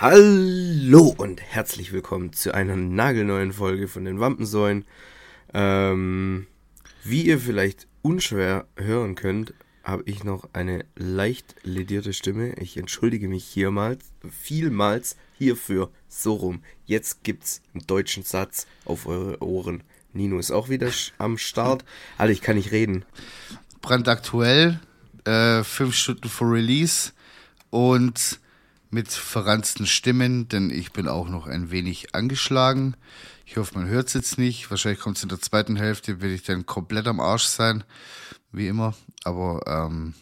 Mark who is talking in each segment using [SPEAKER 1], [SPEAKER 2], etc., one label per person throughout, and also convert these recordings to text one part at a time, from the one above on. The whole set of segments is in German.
[SPEAKER 1] Hallo und herzlich willkommen zu einer nagelneuen Folge von den Wampensäulen. Ähm, wie ihr vielleicht unschwer hören könnt, habe ich noch eine leicht ledierte Stimme. Ich entschuldige mich hiermals, vielmals hierfür. So rum. Jetzt gibt's einen deutschen Satz auf eure Ohren. Nino ist auch wieder am Start. Alter, ich kann nicht reden.
[SPEAKER 2] Brandaktuell, äh, fünf Stunden vor Release und mit verranzten Stimmen, denn ich bin auch noch ein wenig angeschlagen. Ich hoffe, man hört es jetzt nicht. Wahrscheinlich kommt es in der zweiten Hälfte, werde ich dann komplett am Arsch sein, wie immer. Aber ähm,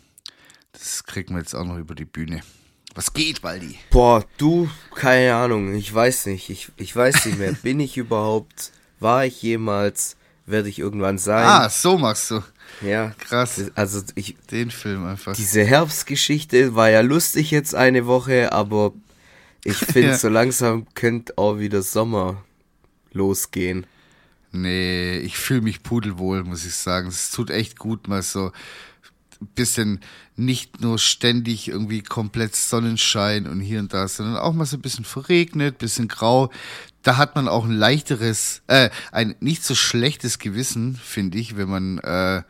[SPEAKER 2] das kriegen wir jetzt auch noch über die Bühne. Was geht, Waldi?
[SPEAKER 1] Boah, du, keine Ahnung, ich weiß nicht. Ich, ich weiß nicht mehr. bin ich überhaupt, war ich jemals, werde ich irgendwann sein?
[SPEAKER 2] Ah, so machst du.
[SPEAKER 1] Ja.
[SPEAKER 2] Krass.
[SPEAKER 1] Also ich.
[SPEAKER 2] Den Film einfach.
[SPEAKER 1] Diese Herbstgeschichte war ja lustig jetzt eine Woche, aber ich finde, ja. so langsam könnte auch wieder Sommer losgehen.
[SPEAKER 2] Nee, ich fühle mich pudelwohl, muss ich sagen. Es tut echt gut, mal so ein bisschen nicht nur ständig irgendwie komplett Sonnenschein und hier und da, sondern auch mal so ein bisschen verregnet, bisschen grau. Da hat man auch ein leichteres, äh, ein nicht so schlechtes Gewissen, finde ich, wenn man äh,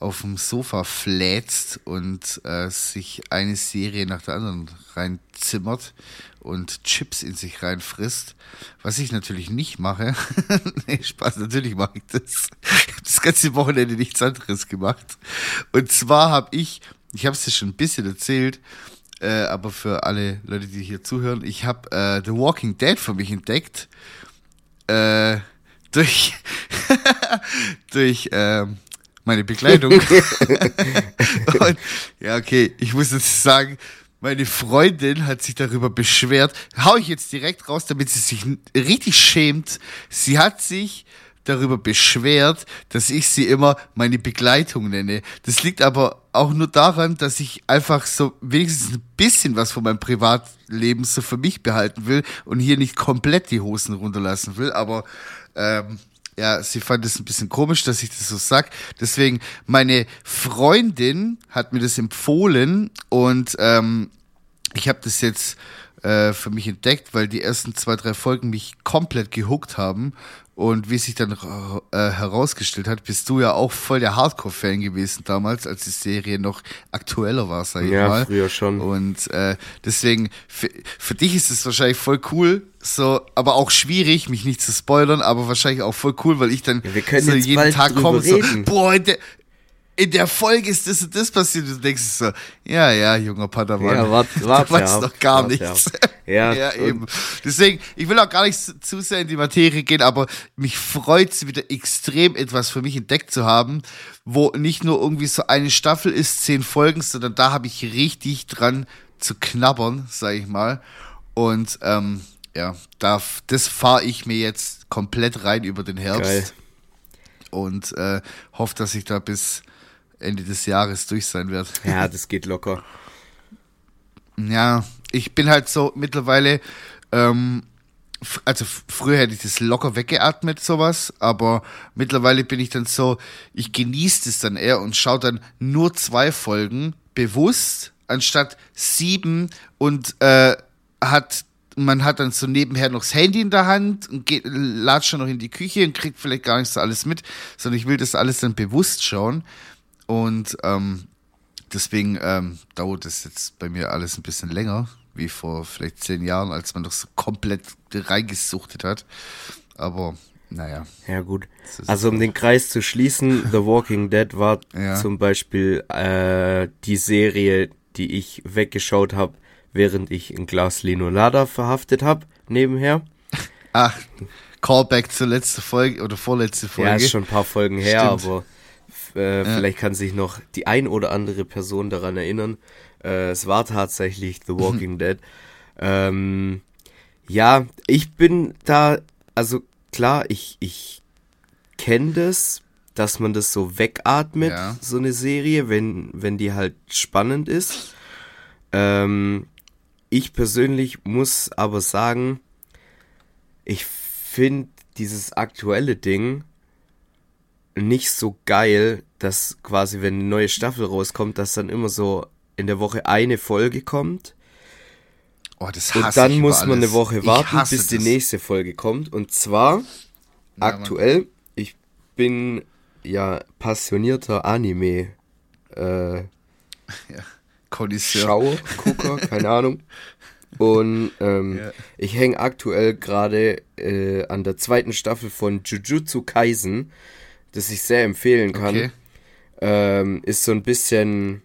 [SPEAKER 2] auf dem Sofa flätzt und äh, sich eine Serie nach der anderen reinzimmert und Chips in sich reinfrisst. Was ich natürlich nicht mache. nee, Spaß, natürlich mache ich das. Ich habe das ganze Wochenende nichts anderes gemacht. Und zwar habe ich, ich habe es dir schon ein bisschen erzählt, äh, aber für alle Leute, die hier zuhören, ich habe äh, The Walking Dead für mich entdeckt. Äh, durch durch ähm, meine Begleitung. und, ja, okay, ich muss jetzt sagen, meine Freundin hat sich darüber beschwert. Hau ich jetzt direkt raus, damit sie sich richtig schämt. Sie hat sich darüber beschwert, dass ich sie immer meine Begleitung nenne. Das liegt aber auch nur daran, dass ich einfach so wenigstens ein bisschen was von meinem Privatleben so für mich behalten will und hier nicht komplett die Hosen runterlassen will. Aber ähm, ja, sie fand es ein bisschen komisch, dass ich das so sag. Deswegen, meine Freundin hat mir das empfohlen und ähm, ich habe das jetzt äh, für mich entdeckt, weil die ersten zwei, drei Folgen mich komplett gehuckt haben. Und wie sich dann äh, herausgestellt hat, bist du ja auch voll der Hardcore-Fan gewesen damals, als die Serie noch aktueller war, sag ich
[SPEAKER 1] ja,
[SPEAKER 2] mal.
[SPEAKER 1] Ja, früher schon.
[SPEAKER 2] Und äh, deswegen, für, für dich ist es wahrscheinlich voll cool, so, aber auch schwierig, mich nicht zu spoilern, aber wahrscheinlich auch voll cool, weil ich dann
[SPEAKER 1] ja, so jeden Tag komme, so,
[SPEAKER 2] boah, der, in der Folge ist das und das passiert. Du denkst so, ja, ja, junger Padawan.
[SPEAKER 1] Ja, wart, wart,
[SPEAKER 2] du weißt doch gar
[SPEAKER 1] wart,
[SPEAKER 2] nichts.
[SPEAKER 1] Ja,
[SPEAKER 2] ja eben. Deswegen, ich will auch gar nicht zu sehr in die Materie gehen, aber mich freut es wieder extrem, etwas für mich entdeckt zu haben, wo nicht nur irgendwie so eine Staffel ist, zehn Folgen, sondern da habe ich richtig dran zu knabbern, sag ich mal. Und ähm, ja, da, das fahre ich mir jetzt komplett rein über den Herbst. Geil. Und äh, hoffe, dass ich da bis Ende des Jahres durch sein wird.
[SPEAKER 1] Ja, das geht locker.
[SPEAKER 2] Ja, ich bin halt so mittlerweile, ähm, also früher hätte ich das locker weggeatmet, sowas, aber mittlerweile bin ich dann so, ich genieße das dann eher und schaue dann nur zwei Folgen bewusst, anstatt sieben und äh, hat man hat dann so nebenher noch das Handy in der Hand und geht, latscht schon noch in die Küche und kriegt vielleicht gar nicht so alles mit, sondern ich will das alles dann bewusst schauen. Und ähm, deswegen ähm, dauert es jetzt bei mir alles ein bisschen länger, wie vor vielleicht zehn Jahren, als man doch so komplett reingesuchtet hat. Aber naja.
[SPEAKER 1] Ja, gut. Also, um den Kreis zu schließen, The Walking Dead war ja. zum Beispiel äh, die Serie, die ich weggeschaut habe, während ich ein Glas Linolada verhaftet habe, nebenher.
[SPEAKER 2] Ach, Callback zur letzten Folge oder vorletzte Folge.
[SPEAKER 1] Ja, ist schon ein paar Folgen her, Stimmt. aber äh, ja. Vielleicht kann sich noch die ein oder andere Person daran erinnern. Äh, es war tatsächlich The Walking Dead. Ähm, ja, ich bin da, also klar, ich, ich kenne das, dass man das so wegatmet, ja. so eine Serie, wenn, wenn die halt spannend ist. Ähm, ich persönlich muss aber sagen, ich finde dieses aktuelle Ding nicht so geil, dass quasi, wenn eine neue Staffel rauskommt, dass dann immer so in der Woche eine Folge kommt.
[SPEAKER 2] Oh, das
[SPEAKER 1] hasse Und dann muss man eine Woche warten, bis die nächste Folge kommt. Und zwar ja, aktuell, Mann. ich bin ja passionierter Anime. Äh, ja. Schauer, Gucker, keine Ahnung. Und ähm, ja. ich hänge aktuell gerade äh, an der zweiten Staffel von Jujutsu Kaisen, das ich sehr empfehlen kann. Okay. Ähm, ist so ein bisschen,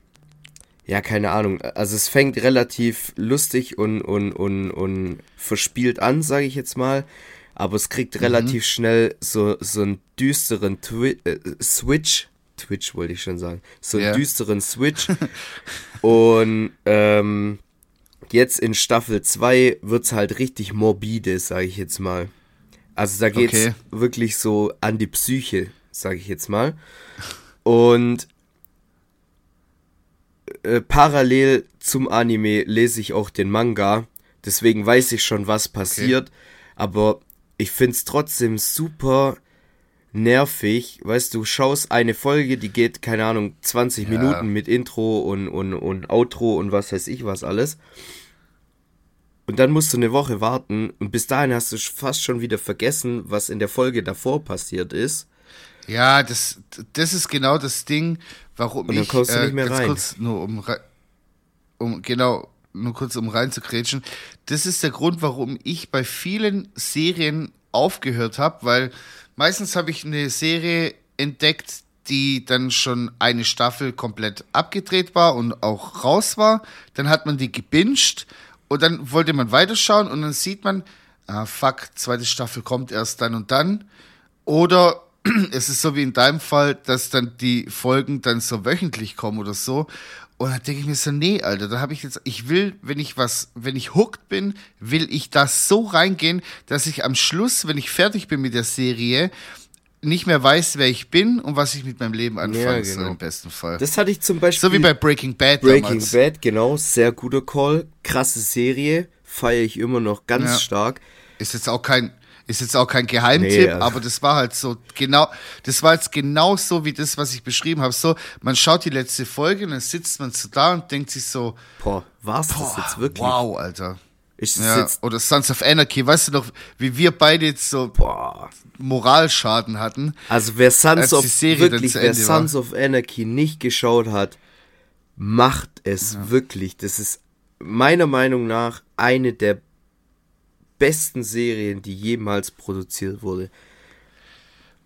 [SPEAKER 1] ja, keine Ahnung. Also es fängt relativ lustig und, und, und, und verspielt an, sage ich jetzt mal. Aber es kriegt mhm. relativ schnell so, so einen düsteren Twi äh, Switch. Twitch wollte ich schon sagen. So einen yeah. düsteren Switch. und ähm, jetzt in Staffel 2 wird es halt richtig morbide, sage ich jetzt mal. Also da geht es okay. wirklich so an die Psyche, sage ich jetzt mal. Und äh, parallel zum Anime lese ich auch den Manga. Deswegen weiß ich schon, was passiert. Okay. Aber ich finde es trotzdem super nervig. Weißt du, schaust eine Folge, die geht, keine Ahnung, 20 ja. Minuten mit Intro und, und, und Outro und was weiß ich was alles. Und dann musst du eine Woche warten und bis dahin hast du fast schon wieder vergessen, was in der Folge davor passiert ist.
[SPEAKER 2] Ja, das, das ist genau das Ding, warum und dann ich kommst du nicht mehr äh, rein. kurz nur um, um genau nur kurz um reinzukrätschen. Das ist der Grund, warum ich bei vielen Serien aufgehört habe, weil meistens habe ich eine Serie entdeckt, die dann schon eine Staffel komplett abgedreht war und auch raus war. Dann hat man die gebinged und dann wollte man weiterschauen und dann sieht man, ah, fuck, zweite Staffel kommt erst dann und dann. Oder es ist so wie in deinem Fall, dass dann die Folgen dann so wöchentlich kommen oder so. Und dann denke ich mir so, nee, Alter, da habe ich jetzt, ich will, wenn ich was, wenn ich hooked bin, will ich das so reingehen, dass ich am Schluss, wenn ich fertig bin mit der Serie, nicht mehr weiß, wer ich bin und was ich mit meinem Leben anfange, ja, genau. so im besten Fall.
[SPEAKER 1] Das hatte ich zum Beispiel.
[SPEAKER 2] So wie bei Breaking Bad
[SPEAKER 1] Breaking damals. Bad, genau, sehr guter Call, krasse Serie, feiere ich immer noch ganz ja. stark.
[SPEAKER 2] Ist jetzt auch kein, ist jetzt auch kein Geheimtipp, nee, also. aber das war halt so genau, das war jetzt genau so wie das, was ich beschrieben habe. So, man schaut die letzte Folge und dann sitzt man so da und denkt sich so,
[SPEAKER 1] boah, war's boah, das jetzt wirklich?
[SPEAKER 2] Wow, Alter. Ist das ja, jetzt oder Sons of Anarchy, weißt du noch, wie wir beide jetzt so boah, Moralschaden hatten.
[SPEAKER 1] Also wer Sons of wirklich, wer Sons of Anarchy nicht geschaut hat, macht es ja. wirklich. Das ist meiner Meinung nach eine der besten Serien, die jemals produziert wurde.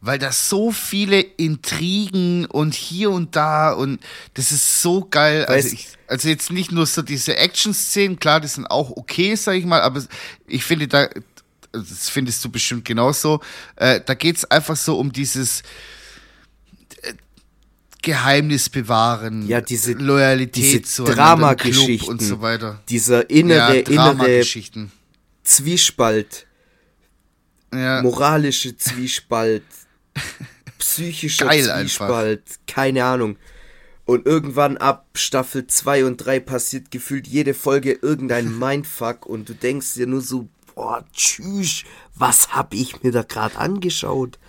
[SPEAKER 2] Weil da so viele Intrigen und hier und da und das ist so geil. Also, ich, also jetzt nicht nur so diese Action-Szenen, klar, die sind auch okay, sag ich mal, aber ich finde da, das findest du bestimmt genauso. Äh, da geht es einfach so um dieses äh, Geheimnis bewahren,
[SPEAKER 1] ja, diese
[SPEAKER 2] Loyalität
[SPEAKER 1] diese Dramageschichten
[SPEAKER 2] und so weiter.
[SPEAKER 1] Dieser innere, ja, innere Zwiespalt, ja. moralische Zwiespalt, psychischer Geil Zwiespalt, einfach. keine Ahnung. Und irgendwann ab Staffel 2 und 3 passiert gefühlt jede Folge irgendein Mindfuck und du denkst dir nur so, boah, tschüss, was hab ich mir da gerade angeschaut?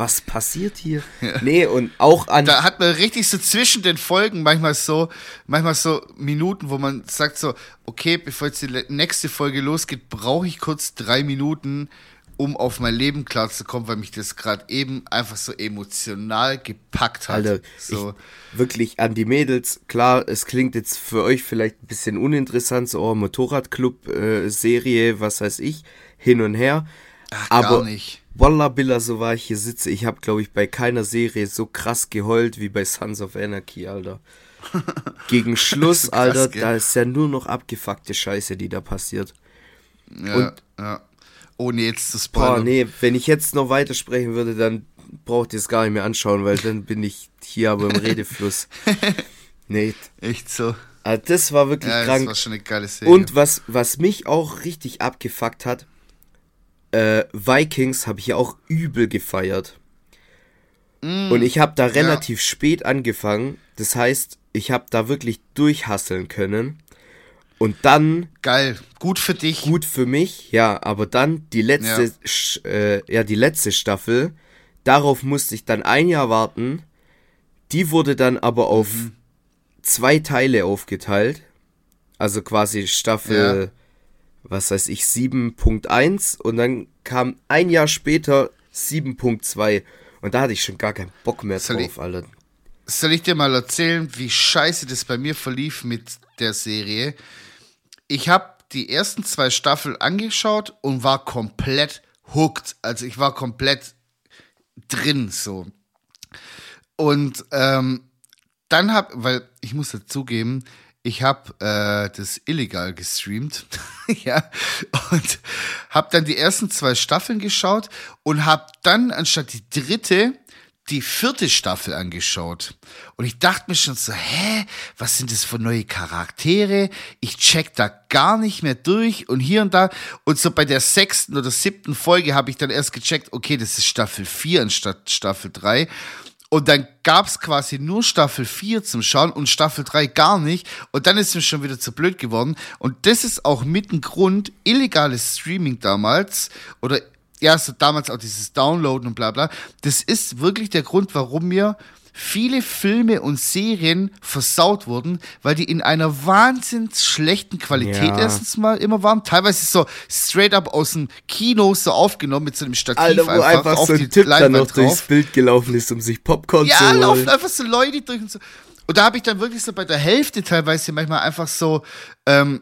[SPEAKER 1] Was passiert hier? Ja. Nee, und auch an.
[SPEAKER 2] Da hat man richtig so zwischen den Folgen manchmal so, manchmal so Minuten, wo man sagt so, okay, bevor jetzt die nächste Folge losgeht, brauche ich kurz drei Minuten, um auf mein Leben klarzukommen, weil mich das gerade eben einfach so emotional gepackt hat. Alter, so.
[SPEAKER 1] wirklich an die Mädels, klar, es klingt jetzt für euch vielleicht ein bisschen uninteressant, so oh, Motorradclub-Serie, äh, was weiß ich, hin und her.
[SPEAKER 2] Ach, aber gar nicht.
[SPEAKER 1] Wallah Billa, so war ich hier sitze, ich habe, glaube ich, bei keiner Serie so krass geheult wie bei Sons of Anarchy, Alter. Gegen Schluss, krass, Alter, gell? da ist ja nur noch abgefuckte Scheiße, die da passiert.
[SPEAKER 2] Ja, und ja ohne jetzt zu spoilern.
[SPEAKER 1] Boah, nee, wenn ich jetzt noch weitersprechen würde, dann braucht ihr es gar nicht mehr anschauen, weil dann bin ich hier aber im Redefluss. nee.
[SPEAKER 2] Echt so.
[SPEAKER 1] Also das war wirklich ja, krank. Das
[SPEAKER 2] war schon eine geile Serie.
[SPEAKER 1] Und was, was mich auch richtig abgefuckt hat, äh, Vikings habe ich ja auch übel gefeiert. Mm, und ich habe da relativ ja. spät angefangen. Das heißt, ich habe da wirklich durchhasseln können. Und dann.
[SPEAKER 2] Geil, gut für dich.
[SPEAKER 1] Gut für mich, ja, aber dann die letzte, ja, äh, ja die letzte Staffel. Darauf musste ich dann ein Jahr warten. Die wurde dann aber auf mhm. zwei Teile aufgeteilt. Also quasi Staffel was weiß ich, 7.1 und dann kam ein Jahr später 7.2 und da hatte ich schon gar keinen Bock mehr soll drauf, ich, Alter.
[SPEAKER 2] Soll ich dir mal erzählen, wie scheiße das bei mir verlief mit der Serie? Ich habe die ersten zwei Staffeln angeschaut und war komplett hooked. Also ich war komplett drin so. Und ähm, dann hab, weil ich muss dazugeben, ich habe äh, das illegal gestreamt, ja, und habe dann die ersten zwei Staffeln geschaut und habe dann anstatt die dritte die vierte Staffel angeschaut. Und ich dachte mir schon so, hä, was sind das für neue Charaktere? Ich check da gar nicht mehr durch und hier und da. Und so bei der sechsten oder siebten Folge habe ich dann erst gecheckt, okay, das ist Staffel 4 anstatt Staffel 3. Und dann gab's quasi nur Staffel 4 zum Schauen und Staffel 3 gar nicht. Und dann ist mir schon wieder zu blöd geworden. Und das ist auch mit ein Grund, illegales Streaming damals oder ja, so damals auch dieses Downloaden und bla bla. Das ist wirklich der Grund, warum mir viele Filme und Serien versaut wurden, weil die in einer wahnsinns schlechten Qualität ja. erstens mal immer waren. Teilweise so straight up aus dem Kino so aufgenommen mit so einem Stativ
[SPEAKER 1] Alter, wo einfach, einfach so ein Typ dann noch drauf. durchs Bild gelaufen ist, um sich Popcorn ja, zu holen. Ja, laufen
[SPEAKER 2] einfach so Leute durch und so. Und da habe ich dann wirklich so bei der Hälfte teilweise manchmal einfach so ähm,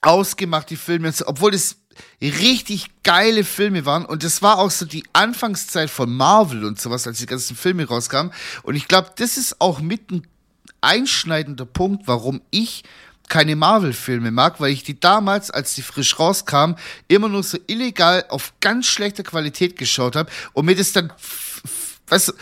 [SPEAKER 2] ausgemacht, die Filme, obwohl das richtig geile Filme waren. Und das war auch so die Anfangszeit von Marvel und sowas, als die ganzen Filme rauskamen. Und ich glaube, das ist auch mit ein einschneidender Punkt, warum ich keine Marvel-Filme mag, weil ich die damals, als die frisch rauskamen, immer nur so illegal auf ganz schlechter Qualität geschaut habe und mir das dann, weißt du,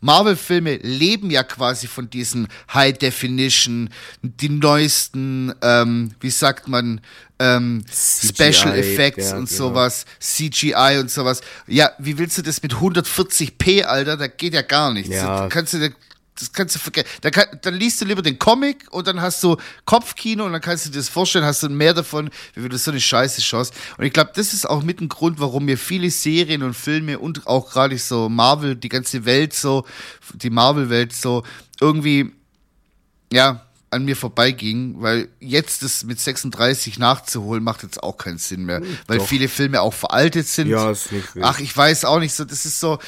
[SPEAKER 2] Marvel-Filme leben ja quasi von diesen High Definition, die neuesten, ähm, wie sagt man, ähm, Special Effects ja, und genau. sowas, CGI und sowas. Ja, wie willst du das mit 140p, Alter? Da geht ja gar nichts. Ja. Da kannst du, das kannst du vergessen. Dann, kann, dann liest du lieber den Comic und dann hast du Kopfkino und dann kannst du dir das vorstellen, hast du mehr davon, wie du so eine Scheiße schaust. Und ich glaube, das ist auch mit ein Grund, warum mir viele Serien und Filme und auch gerade so Marvel, die ganze Welt so, die Marvel-Welt so irgendwie, ja, an mir vorbeiging, weil jetzt das mit 36 nachzuholen macht jetzt auch keinen Sinn mehr, hm, weil Doch. viele Filme auch veraltet sind. Ja, ist nicht Ach, ich weiß auch nicht so, das ist so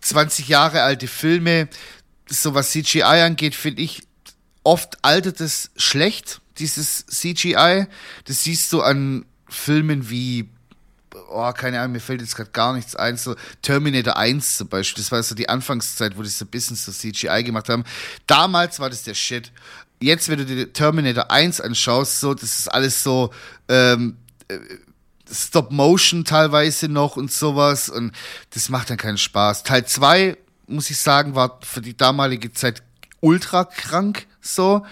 [SPEAKER 2] 20 Jahre alte Filme, so was CGI angeht, finde ich, oft altert es schlecht, dieses CGI. Das siehst du an Filmen wie, oh, keine Ahnung, mir fällt jetzt gerade gar nichts ein, so Terminator 1 zum Beispiel. Das war so die Anfangszeit, wo die so ein bisschen so CGI gemacht haben. Damals war das der Shit. Jetzt, wenn du dir Terminator 1 anschaust, so, das ist alles so, ähm, äh, Stop Motion teilweise noch und sowas und das macht dann keinen Spaß. Teil 2 muss ich sagen, war für die damalige Zeit ultra krank so.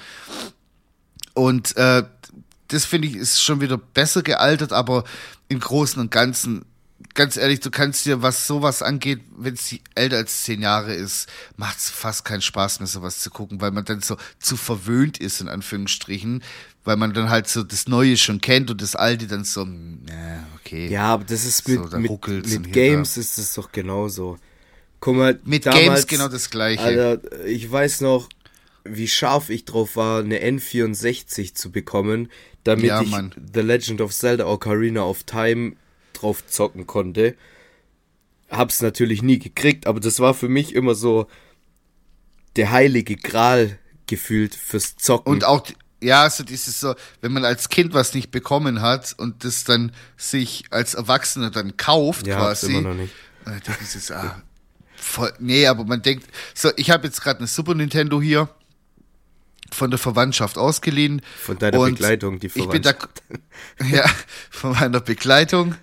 [SPEAKER 2] Und äh, das finde ich ist schon wieder besser gealtert, aber im Großen und Ganzen, ganz ehrlich, du kannst dir, was sowas angeht, wenn es älter als zehn Jahre ist, macht es fast keinen Spaß mehr, sowas zu gucken, weil man dann so zu verwöhnt ist, in Anführungsstrichen, weil man dann halt so das Neue schon kennt und das Alte dann so, ja, okay.
[SPEAKER 1] Ja, aber das ist mit, so, mit, mit Games da. ist es doch genauso. Guck mal,
[SPEAKER 2] mit damals, Games genau das gleiche.
[SPEAKER 1] Alter, ich weiß noch, wie scharf ich drauf war, eine N64 zu bekommen, damit ja, ich Mann. The Legend of Zelda Ocarina of Time drauf zocken konnte. Hab's natürlich nie gekriegt, aber das war für mich immer so der heilige Gral gefühlt fürs Zocken.
[SPEAKER 2] Und auch, ja, so dieses so, wenn man als Kind was nicht bekommen hat und das dann sich als Erwachsener dann kauft, ja, quasi. Immer noch nicht. Das ist jetzt, ah, Voll, nee, aber man denkt, so, ich habe jetzt gerade eine Super Nintendo hier von der Verwandtschaft ausgeliehen.
[SPEAKER 1] Von deiner Begleitung, die
[SPEAKER 2] Verwandtschaft. Ich bin da, ja, von meiner Begleitung.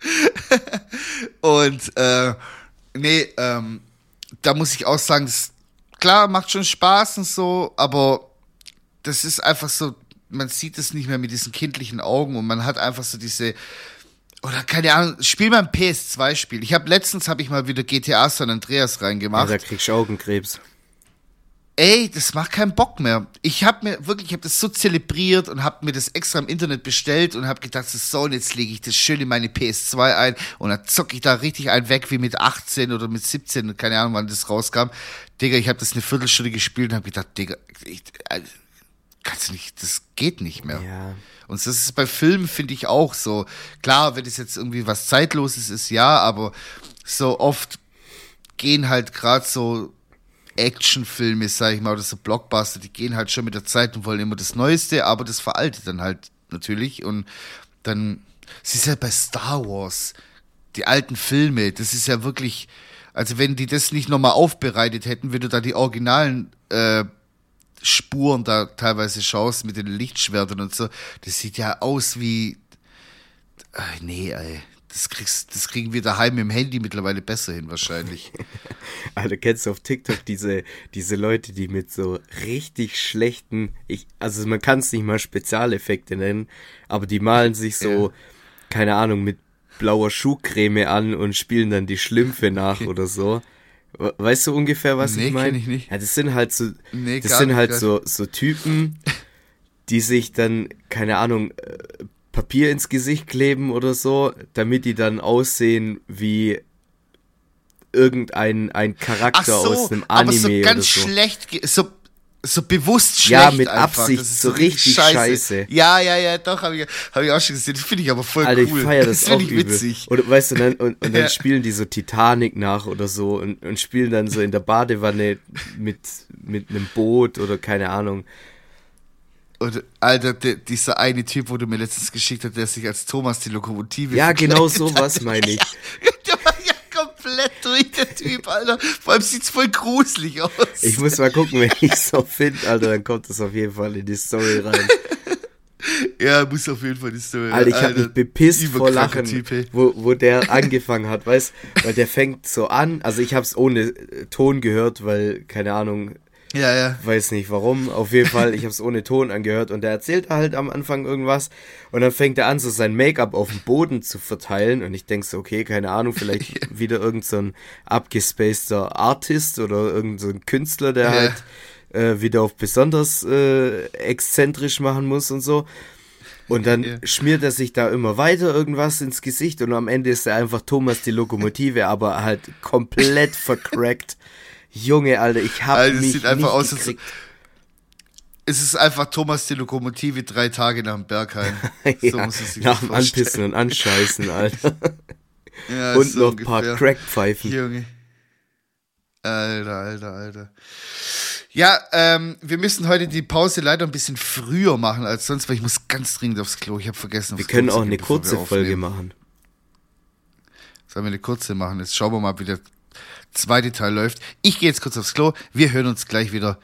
[SPEAKER 2] und äh, nee, ähm, da muss ich auch sagen, das, klar, macht schon Spaß und so, aber das ist einfach so, man sieht es nicht mehr mit diesen kindlichen Augen und man hat einfach so diese oder keine Ahnung, spiel mal ein PS2-Spiel. Ich habe letztens habe ich mal wieder GTA San Andreas reingemacht.
[SPEAKER 1] Ja, da kriegst du Augenkrebs.
[SPEAKER 2] Ey, das macht keinen Bock mehr. Ich habe mir wirklich, ich habe das so zelebriert und habe mir das extra im Internet bestellt und habe gedacht, so, und jetzt lege ich das schön in meine PS2 ein und dann zocke ich da richtig einen weg wie mit 18 oder mit 17, keine Ahnung, wann das rauskam. Digga, ich habe das eine Viertelstunde gespielt und habe gedacht, Digga, ich, kannst du nicht, das geht nicht mehr.
[SPEAKER 1] Ja.
[SPEAKER 2] Und das ist bei Filmen, finde ich, auch so. Klar, wenn es jetzt irgendwie was Zeitloses ist, ja, aber so oft gehen halt gerade so Actionfilme, sag ich mal, oder so Blockbuster, die gehen halt schon mit der Zeit und wollen immer das Neueste, aber das veraltet dann halt natürlich. Und dann, es ist ja bei Star Wars, die alten Filme, das ist ja wirklich, also wenn die das nicht nochmal aufbereitet hätten, wenn du da die originalen äh, Spuren da teilweise schaust mit den Lichtschwertern und so, das sieht ja aus wie. Ach, nee, ey. Das, kriegst, das kriegen wir daheim im Handy mittlerweile besser hin, wahrscheinlich.
[SPEAKER 1] Alter, kennst du auf TikTok diese, diese Leute, die mit so richtig schlechten, ich, also man kann es nicht mal Spezialeffekte nennen, aber die malen sich so, ja. keine Ahnung, mit blauer Schuhcreme an und spielen dann die Schlümpfe nach okay. oder so. Weißt du ungefähr, was nee, ich meine? Ich nicht. Ja, das sind halt so, nee, das sind halt so, so Typen, die sich dann, keine Ahnung, äh, Papier ins Gesicht kleben oder so, damit die dann aussehen wie irgendein ein Charakter so, aus einem Anime aber so
[SPEAKER 2] ganz
[SPEAKER 1] oder so.
[SPEAKER 2] schlecht, so so bewusst schlecht.
[SPEAKER 1] Ja, mit einfach. Absicht, so, so richtig scheiße. scheiße.
[SPEAKER 2] Ja, ja, ja, doch, habe ich, hab ich auch schon gesehen. Das finde ich aber voll
[SPEAKER 1] Alter,
[SPEAKER 2] cool.
[SPEAKER 1] ich feiere das, das auch ich witzig. Und weißt du, dann, und, und dann ja. spielen die so Titanic nach oder so und, und spielen dann so in der Badewanne mit, mit einem Boot oder keine Ahnung.
[SPEAKER 2] Und Alter, der, dieser eine Typ, wo du mir letztens geschickt hast, der sich als Thomas die Lokomotive
[SPEAKER 1] Ja, genau sowas meine ich.
[SPEAKER 2] der war ja komplett durch, der Typ, Alter. Vor allem sieht's voll gruselig aus.
[SPEAKER 1] Ich muss mal gucken, wenn ich so finde, Alter, dann kommt das auf jeden Fall in die Story rein.
[SPEAKER 2] Ja, muss auf jeden Fall die Story
[SPEAKER 1] Alter, ich habe mich bepisst vor Lachen, typ, wo, wo der angefangen hat, weißt Weil der fängt so an, also ich habe es ohne Ton gehört, weil, keine Ahnung,
[SPEAKER 2] ja, ja.
[SPEAKER 1] Weiß nicht warum. Auf jeden Fall, ich habe es ohne Ton angehört und er erzählt halt am Anfang irgendwas und dann fängt er an, so sein Make-up auf dem Boden zu verteilen und ich denke so, okay, keine Ahnung, vielleicht wieder irgend so ein abgespaceter Artist oder irgend so ein Künstler, der ja. halt äh, wieder auf besonders äh, exzentrisch machen muss und so. Und dann ja. schmiert er sich da immer weiter irgendwas ins Gesicht und am Ende ist er einfach Thomas die Lokomotive, aber halt komplett vercrackt. Junge, Alter, ich habe also, mich sieht einfach aus, gekriegt.
[SPEAKER 2] Es ist einfach Thomas die Lokomotive drei Tage nach dem Bergheim.
[SPEAKER 1] ja, so muss es sich nach dem Anpissen und Anscheißen, Alter. ja, und so noch ein paar Crackpfeifen.
[SPEAKER 2] Junge. Alter, Alter, Alter. Ja, ähm, wir müssen heute die Pause leider ein bisschen früher machen als sonst, weil ich muss ganz dringend aufs Klo. Ich habe vergessen.
[SPEAKER 1] Wir können Klo auch eine kurze Folge machen.
[SPEAKER 2] Sollen wir eine kurze machen? Jetzt schauen wir mal, wie der zweite Teil läuft. Ich gehe jetzt kurz aufs Klo. Wir hören uns gleich wieder.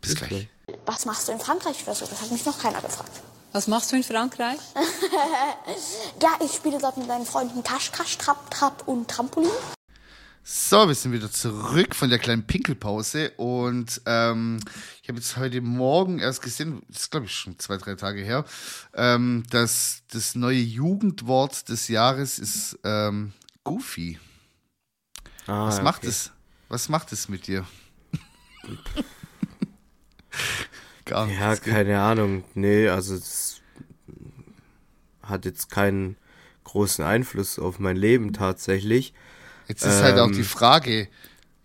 [SPEAKER 2] Bis, Bis gleich.
[SPEAKER 3] Was machst du in Frankreich oder so? Das hat mich noch keiner gefragt.
[SPEAKER 4] Was machst du in Frankreich?
[SPEAKER 3] ja, ich spiele dort mit meinen Freunden Kasch, Kasch, Trap, Trap und Trampolin.
[SPEAKER 2] So, wir sind wieder zurück von der kleinen Pinkelpause und ähm, ich habe jetzt heute Morgen erst gesehen, das ist glaube ich schon zwei, drei Tage her, ähm, dass das neue Jugendwort des Jahres ist ähm, Goofy. Ah, was macht es? Was macht es mit dir?
[SPEAKER 1] Gar nichts. Ja, keine Ahnung. Nee, also es hat jetzt keinen großen Einfluss auf mein Leben tatsächlich.
[SPEAKER 2] Jetzt ist ähm, halt auch die ähm, Frage,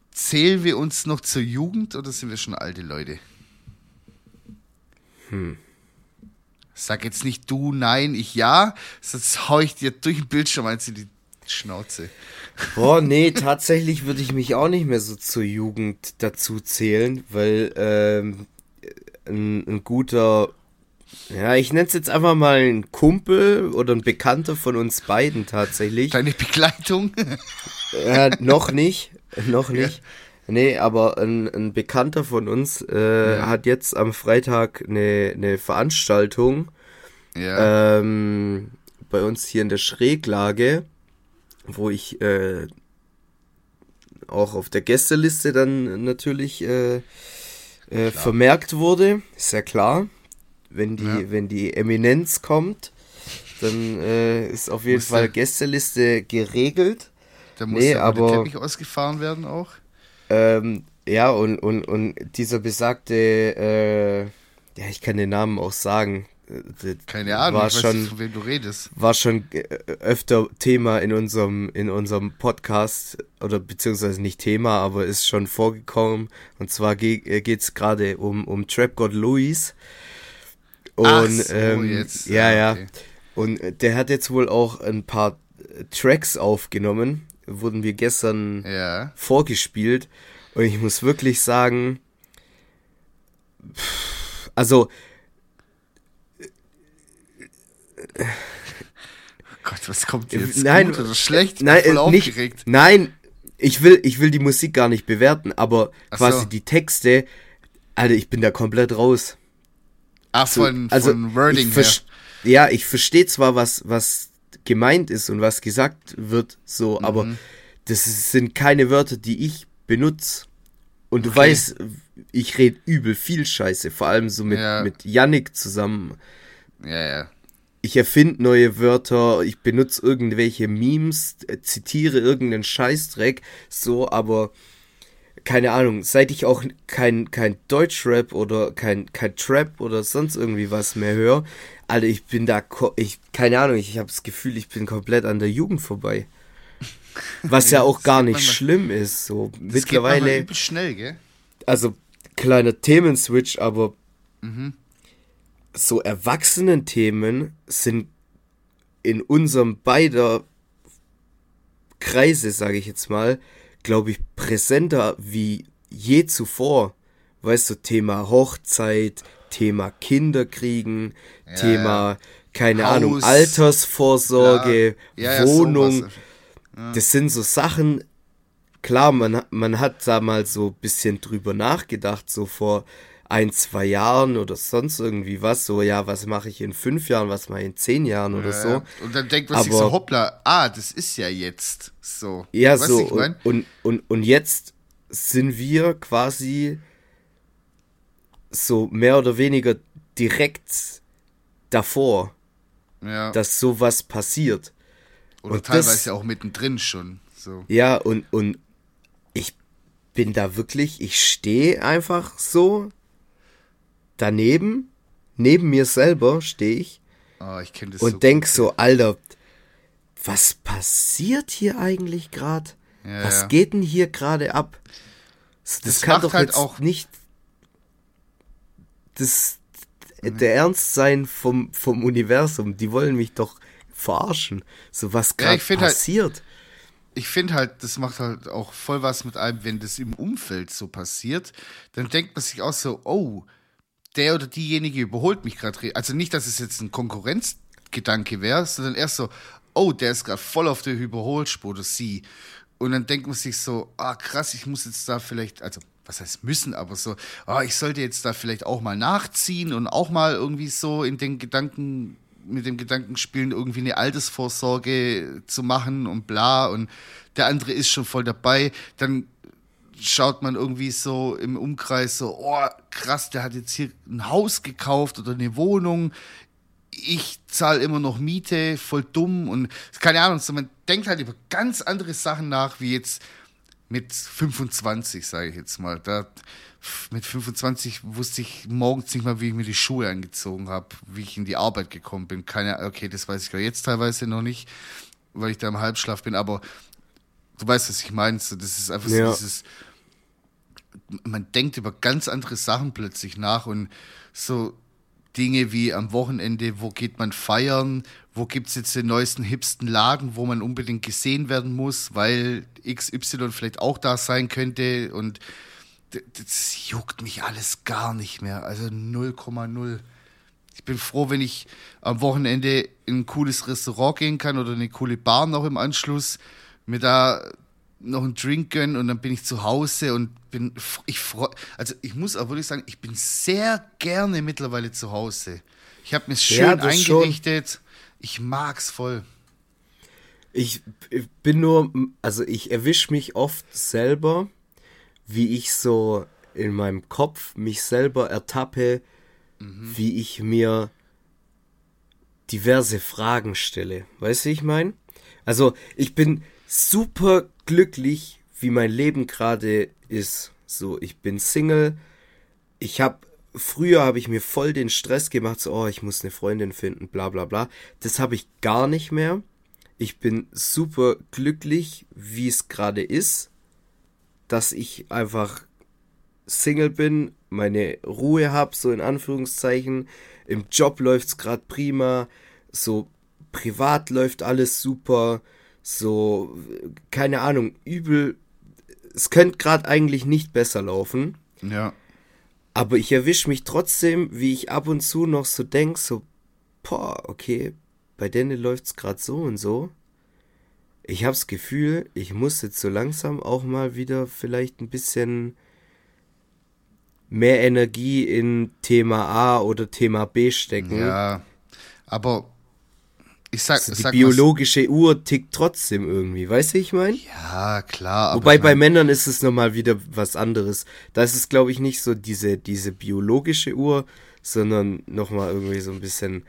[SPEAKER 2] zählen wir uns noch zur Jugend oder sind wir schon alte Leute? Hm. Sag jetzt nicht du, nein, ich ja, sonst hau ich dir durch den Bildschirm eins in die Schnauze.
[SPEAKER 1] Boah, nee, tatsächlich würde ich mich auch nicht mehr so zur Jugend dazu zählen, weil ähm, ein, ein guter, ja, ich nenne es jetzt einfach mal ein Kumpel oder ein Bekannter von uns beiden tatsächlich.
[SPEAKER 2] Deine Begleitung?
[SPEAKER 1] ja, noch nicht, noch nicht. Ja. Nee, aber ein, ein Bekannter von uns äh, ja. hat jetzt am Freitag eine, eine Veranstaltung ja. ähm, bei uns hier in der Schräglage wo ich äh, auch auf der Gästeliste dann natürlich äh, äh, vermerkt wurde. Ist ja klar. Wenn die, ja. wenn die Eminenz kommt, dann äh, ist auf jeden muss Fall der, Gästeliste geregelt.
[SPEAKER 2] Da muss nee, ja aber, der Teppich ausgefahren werden auch.
[SPEAKER 1] Ähm, ja, und, und, und dieser besagte, äh, ja, ich kann den Namen auch sagen,
[SPEAKER 2] keine Ahnung, war ich schon, nicht, von wem du redest.
[SPEAKER 1] War schon äh, öfter Thema in unserem, in unserem Podcast, oder beziehungsweise nicht Thema, aber ist schon vorgekommen. Und zwar ge äh, geht es gerade um, um Trap God Louis. Und Ach so, ähm, jetzt. ja, ja. Okay. Und der hat jetzt wohl auch ein paar Tracks aufgenommen. Wurden wir gestern ja. vorgespielt. Und ich muss wirklich sagen, also.
[SPEAKER 2] Oh Gott, was kommt jetzt?
[SPEAKER 1] Nein, gut oder schlecht? Nein, voll nicht, aufgeregt. Nein, ich will, ich will die Musik gar nicht bewerten, aber Ach quasi so. die Texte, Alter, ich bin da komplett raus.
[SPEAKER 2] Ach, so, von, also von Wording
[SPEAKER 1] her. Ja, ich verstehe zwar, was, was gemeint ist und was gesagt wird, so, mhm. aber das sind keine Wörter, die ich benutze. Und du okay. weißt, ich rede übel viel Scheiße, vor allem so mit, ja. mit Yannick zusammen.
[SPEAKER 2] Ja, ja.
[SPEAKER 1] Ich erfinde neue Wörter, ich benutze irgendwelche Memes, zitiere irgendeinen Scheißdreck, so, aber keine Ahnung, seit ich auch kein, kein Deutschrap oder kein, kein Trap oder sonst irgendwie was mehr höre, Alter, ich bin da, ich, keine Ahnung, ich habe das Gefühl, ich bin komplett an der Jugend vorbei. Was ja auch gar nicht schlimm ist, so. Das Mittlerweile.
[SPEAKER 2] Geht schnell, gell?
[SPEAKER 1] Also, kleiner Themenswitch, aber mhm. So Erwachsenen-Themen sind in unserem beider Kreise, sage ich jetzt mal, glaube ich, präsenter wie je zuvor. Weißt du, Thema Hochzeit, Thema Kinderkriegen, ja, Thema, ja. keine Haus, Ahnung, Altersvorsorge, ja. Wohnung. Das sind so Sachen, klar, man, man hat da mal so ein bisschen drüber nachgedacht, so vor ein, zwei Jahren oder sonst irgendwie was, so, ja, was mache ich in fünf Jahren, was mache ich in zehn Jahren oder ja, so.
[SPEAKER 2] Und dann denkt man sich so, hoppla, ah, das ist ja jetzt so.
[SPEAKER 1] Ja, weißt so, und, und, und, und jetzt sind wir quasi so mehr oder weniger direkt davor, ja. dass sowas passiert.
[SPEAKER 2] Oder und teilweise das, auch mittendrin schon. So.
[SPEAKER 1] Ja, und, und ich bin da wirklich, ich stehe einfach so daneben, neben mir selber stehe ich.
[SPEAKER 2] Oh, ich
[SPEAKER 1] und so denk so, Alter, was passiert hier eigentlich gerade? Ja, was ja. geht denn hier gerade ab? Das, das kann doch halt jetzt auch nicht das, mhm. der Ernst sein vom, vom Universum. Die wollen mich doch verarschen. So was gerade ja, halt passiert. Halt,
[SPEAKER 2] ich finde halt, das macht halt auch voll was mit einem, wenn das im Umfeld so passiert. Dann denkt man sich auch so, oh, der oder diejenige überholt mich gerade. Also nicht, dass es jetzt ein Konkurrenzgedanke wäre, sondern erst so, oh, der ist gerade voll auf der Überholspur oder sie. Und dann denkt man sich so, ah krass, ich muss jetzt da vielleicht, also was heißt müssen, aber so, ah, ich sollte jetzt da vielleicht auch mal nachziehen und auch mal irgendwie so in den Gedanken, mit dem Gedanken spielen, irgendwie eine Altersvorsorge zu machen und bla und der andere ist schon voll dabei, dann schaut man irgendwie so im Umkreis so, oh krass, der hat jetzt hier ein Haus gekauft oder eine Wohnung. Ich zahle immer noch Miete, voll dumm und keine Ahnung, so man denkt halt über ganz andere Sachen nach, wie jetzt mit 25, sage ich jetzt mal. Da, mit 25 wusste ich morgens nicht mal, wie ich mir die Schuhe angezogen habe, wie ich in die Arbeit gekommen bin. Keine, okay, das weiß ich ja jetzt teilweise noch nicht, weil ich da im Halbschlaf bin, aber du weißt, was ich meine. Das ist einfach ja. so dieses, man denkt über ganz andere Sachen plötzlich nach und so Dinge wie am Wochenende, wo geht man feiern, wo gibt es jetzt den neuesten, hipsten Laden, wo man unbedingt gesehen werden muss, weil XY vielleicht auch da sein könnte und das juckt mich alles gar nicht mehr, also 0,0. Ich bin froh, wenn ich am Wochenende in ein cooles Restaurant gehen kann oder eine coole Bar noch im Anschluss, mir da noch einen Drink gönnen und dann bin ich zu Hause und bin, ich freue, also ich muss auch wirklich sagen, ich bin sehr gerne mittlerweile zu Hause. Ich habe mir schön ja, eingerichtet. Schon. Ich mag's voll.
[SPEAKER 1] Ich, ich bin nur, also ich erwische mich oft selber, wie ich so in meinem Kopf mich selber ertappe, mhm. wie ich mir diverse Fragen stelle. Weißt du, wie ich meine? Also ich bin super glücklich, wie mein Leben gerade ist. So, ich bin Single. Ich habe früher habe ich mir voll den Stress gemacht, so, oh, ich muss eine Freundin finden, bla bla bla. Das habe ich gar nicht mehr. Ich bin super glücklich, wie es gerade ist, dass ich einfach Single bin, meine Ruhe habe, so in Anführungszeichen. Im Job läuft's gerade prima, so privat läuft alles super, so keine Ahnung, übel. Es könnte gerade eigentlich nicht besser laufen.
[SPEAKER 2] Ja.
[SPEAKER 1] Aber ich erwische mich trotzdem, wie ich ab und zu noch so denk, so, boah, okay, bei denen läuft's gerade so und so. Ich hab's Gefühl, ich muss jetzt so langsam auch mal wieder vielleicht ein bisschen mehr Energie in Thema A oder Thema B stecken.
[SPEAKER 2] Ja, aber ich sag,
[SPEAKER 1] also die
[SPEAKER 2] sag
[SPEAKER 1] biologische Uhr tickt trotzdem irgendwie, weißt du, ich meine?
[SPEAKER 2] Ja, klar.
[SPEAKER 1] Wobei bei Männern ist es nochmal wieder was anderes. Da ist es, glaube ich, nicht so diese, diese biologische Uhr, sondern nochmal irgendwie so ein bisschen,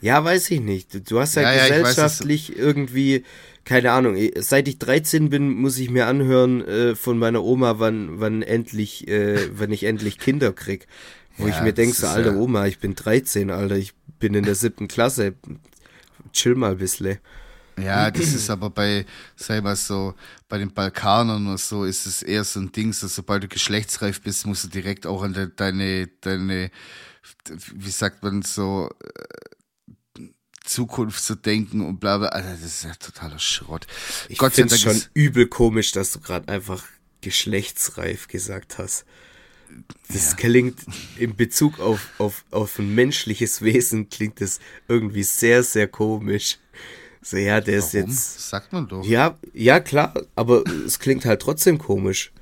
[SPEAKER 1] ja, weiß ich nicht. Du, du hast ja, ja gesellschaftlich ja, weiß, irgendwie keine Ahnung, seit ich 13 bin, muss ich mir anhören äh, von meiner Oma, wann, wann endlich, äh, wann ich endlich Kinder krieg. Wo ja, ich mir denke, so, alter. Oma, ich bin 13, Alter, ich bin in der siebten Klasse. Chill mal ein bisschen.
[SPEAKER 2] Ja, das ist aber bei, sag mal so, bei den Balkanern oder so ist es eher so ein Ding, so, sobald du geschlechtsreif bist, musst du direkt auch an de, deine, deine, wie sagt man so, Zukunft zu denken und bla bla. Also das ist ja totaler Schrott.
[SPEAKER 1] Ich Gott sei Dank schon übel komisch, dass du gerade einfach geschlechtsreif gesagt hast. Das ja. klingt in Bezug auf, auf, auf ein menschliches Wesen klingt das irgendwie sehr, sehr komisch. So, ja, der Warum? ist jetzt.
[SPEAKER 2] Sagt man doch.
[SPEAKER 1] Ja, ja, klar, aber es klingt halt trotzdem komisch.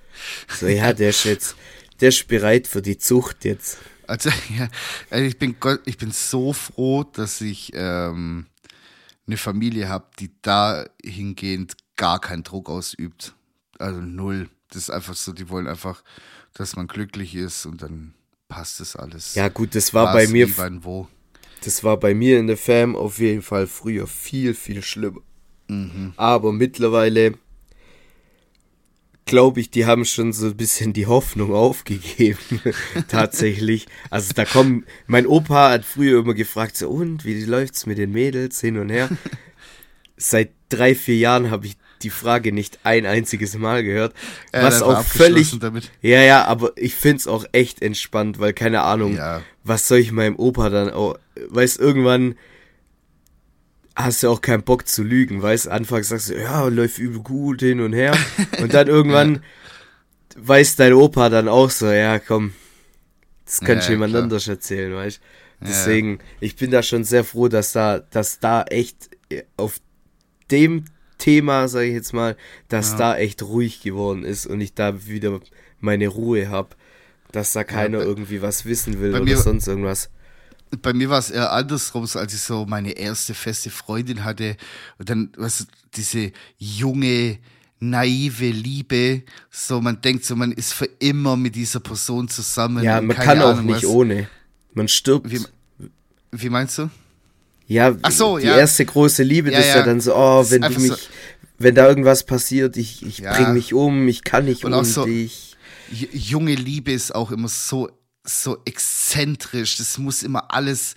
[SPEAKER 1] So, ja, der ist jetzt, der ist bereit für die Zucht jetzt.
[SPEAKER 2] Also, ja, also ich bin Gott, ich bin so froh, dass ich ähm, eine Familie habe, die dahingehend gar keinen Druck ausübt. Also null. Das ist einfach so, die wollen einfach, dass man glücklich ist und dann passt das alles.
[SPEAKER 1] Ja, gut, das war bei mir. Wo. Das war bei mir in der Fam auf jeden Fall früher viel, viel schlimmer. Mhm. Aber mittlerweile glaube ich, die haben schon so ein bisschen die Hoffnung aufgegeben. Tatsächlich. Also da kommen, mein Opa hat früher immer gefragt, so, und wie läuft's mit den Mädels hin und her? Seit drei, vier Jahren habe ich die Frage nicht ein einziges Mal gehört. Ja, was auch völlig. Damit. Ja, ja, aber ich find's auch echt entspannt, weil keine Ahnung, ja. was soll ich meinem Opa dann auch, weiß irgendwann, hast du auch keinen Bock zu lügen, weißt Anfangs sagst du, ja, läuft übel gut hin und her. Und dann irgendwann ja. weiß dein Opa dann auch so, ja, komm, das kann ja, jemand klar. anders erzählen, weißt Deswegen, ich bin da schon sehr froh, dass da, dass da echt auf dem Thema, sage ich jetzt mal, dass ja. da echt ruhig geworden ist und ich da wieder meine Ruhe habe, dass da keiner bei, irgendwie was wissen will oder sonst irgendwas
[SPEAKER 2] bei mir war es eher andersrum, so als ich so meine erste feste Freundin hatte und dann, was diese junge, naive Liebe, so man denkt so, man ist für immer mit dieser Person zusammen.
[SPEAKER 1] Ja, man kann auch Ahnung, nicht was. ohne. Man stirbt.
[SPEAKER 2] Wie, wie, meinst du?
[SPEAKER 1] Ja, Ach so, die ja. erste große Liebe, ja, das ist ja dann so, oh, wenn du mich, so, wenn da irgendwas passiert, ich, ich bring mich um, ich kann nicht
[SPEAKER 2] und ohne so, dich. Junge Liebe ist auch immer so so exzentrisch. Das muss immer alles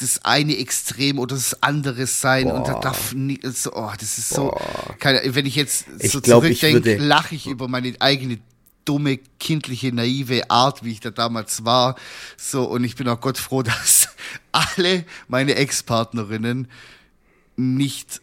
[SPEAKER 2] das eine Extrem oder das andere sein Boah. und da darf nie, so, oh, das ist Boah. so, keine, wenn ich jetzt
[SPEAKER 1] ich
[SPEAKER 2] so
[SPEAKER 1] zurückdenke,
[SPEAKER 2] lache ich über meine eigene dumme, kindliche, naive Art, wie ich da damals war. So, und ich bin auch Gott froh, dass alle meine Ex-Partnerinnen nicht